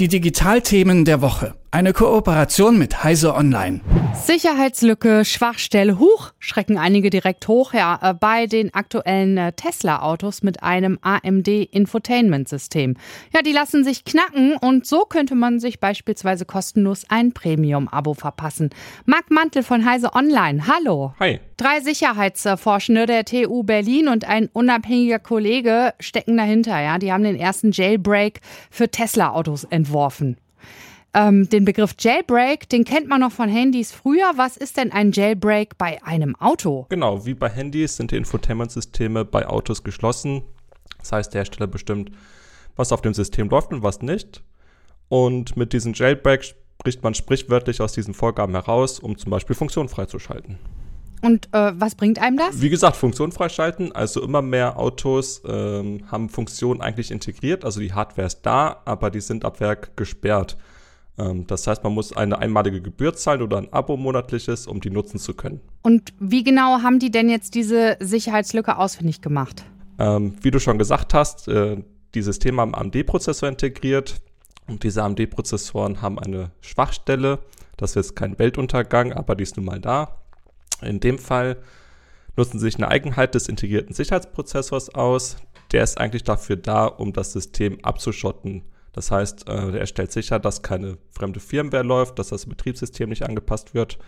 Die Digitalthemen der Woche. Eine Kooperation mit Heise Online. Sicherheitslücke, Schwachstelle, Huch, schrecken einige direkt hoch, ja, äh, bei den aktuellen äh, Tesla-Autos mit einem AMD-Infotainment-System. Ja, die lassen sich knacken und so könnte man sich beispielsweise kostenlos ein Premium-Abo verpassen. Marc Mantel von Heise Online, hallo. Hi. Drei Sicherheitsforschende der TU Berlin und ein unabhängiger Kollege stecken dahinter, ja. Die haben den ersten Jailbreak für Tesla-Autos entworfen. Ähm, den Begriff Jailbreak, den kennt man noch von Handys früher. Was ist denn ein Jailbreak bei einem Auto? Genau, wie bei Handys sind die Infotainment-Systeme bei Autos geschlossen. Das heißt, der Hersteller bestimmt, was auf dem System läuft und was nicht. Und mit diesem Jailbreak spricht man sprichwörtlich aus diesen Vorgaben heraus, um zum Beispiel Funktionen freizuschalten. Und äh, was bringt einem das? Wie gesagt, Funktionen freischalten. Also immer mehr Autos ähm, haben Funktionen eigentlich integriert. Also die Hardware ist da, aber die sind ab Werk gesperrt. Ähm, das heißt, man muss eine einmalige Gebühr zahlen oder ein Abo monatliches, um die nutzen zu können. Und wie genau haben die denn jetzt diese Sicherheitslücke ausfindig gemacht? Ähm, wie du schon gesagt hast, äh, die Systeme haben AMD-Prozessor integriert und diese AMD-Prozessoren haben eine Schwachstelle. Das ist jetzt kein Weltuntergang, aber die ist nun mal da. In dem Fall nutzen sie sich eine Eigenheit des integrierten Sicherheitsprozessors aus. Der ist eigentlich dafür da, um das System abzuschotten das heißt, äh, er stellt sicher, dass keine fremde Firmware läuft, dass das Betriebssystem nicht angepasst wird.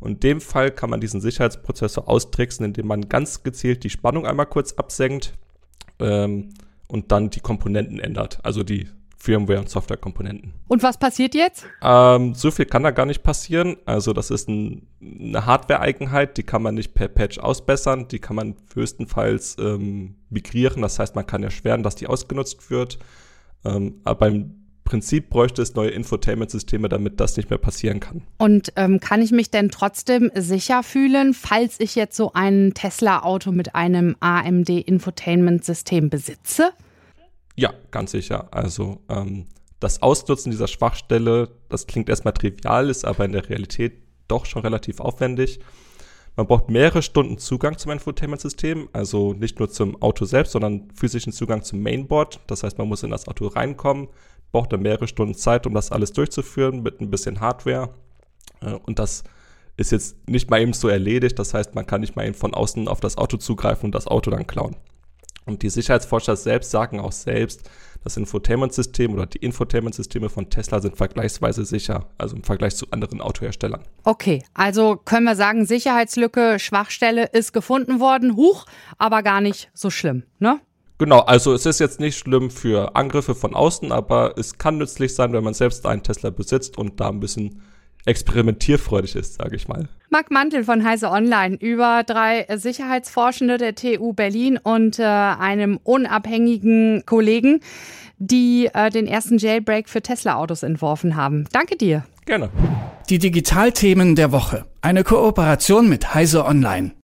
Und in dem Fall kann man diesen Sicherheitsprozessor austricksen, indem man ganz gezielt die Spannung einmal kurz absenkt ähm, und dann die Komponenten ändert, also die Firmware- und Softwarekomponenten. Und was passiert jetzt? Ähm, so viel kann da gar nicht passieren. Also das ist ein, eine Hardware-Eigenheit, die kann man nicht per Patch ausbessern, die kann man höchstenfalls ähm, migrieren. Das heißt, man kann erschweren, dass die ausgenutzt wird. Ähm, aber im Prinzip bräuchte es neue Infotainment-Systeme, damit das nicht mehr passieren kann. Und ähm, kann ich mich denn trotzdem sicher fühlen, falls ich jetzt so ein Tesla-Auto mit einem AMD-Infotainment-System besitze? Ja, ganz sicher. Also ähm, das Ausnutzen dieser Schwachstelle, das klingt erstmal trivial, ist aber in der Realität doch schon relativ aufwendig. Man braucht mehrere Stunden Zugang zum Infotainment-System, also nicht nur zum Auto selbst, sondern physischen Zugang zum Mainboard. Das heißt, man muss in das Auto reinkommen, braucht dann mehrere Stunden Zeit, um das alles durchzuführen mit ein bisschen Hardware. Äh, und das ist jetzt nicht mal eben so erledigt. Das heißt, man kann nicht mal eben von außen auf das Auto zugreifen und das Auto dann klauen. Und die Sicherheitsforscher selbst sagen auch selbst, das Infotainment-System oder die Infotainment-Systeme von Tesla sind vergleichsweise sicher, also im Vergleich zu anderen Autoherstellern. Okay, also können wir sagen, Sicherheitslücke, Schwachstelle ist gefunden worden, huch, aber gar nicht so schlimm, ne? Genau, also es ist jetzt nicht schlimm für Angriffe von außen, aber es kann nützlich sein, wenn man selbst einen Tesla besitzt und da ein bisschen experimentierfreudig ist, sage ich mal. Marc Mantel von Heise Online über drei Sicherheitsforschende der TU Berlin und äh, einem unabhängigen Kollegen, die äh, den ersten Jailbreak für Tesla-Autos entworfen haben. Danke dir. Gerne. Die Digitalthemen der Woche. Eine Kooperation mit Heise Online.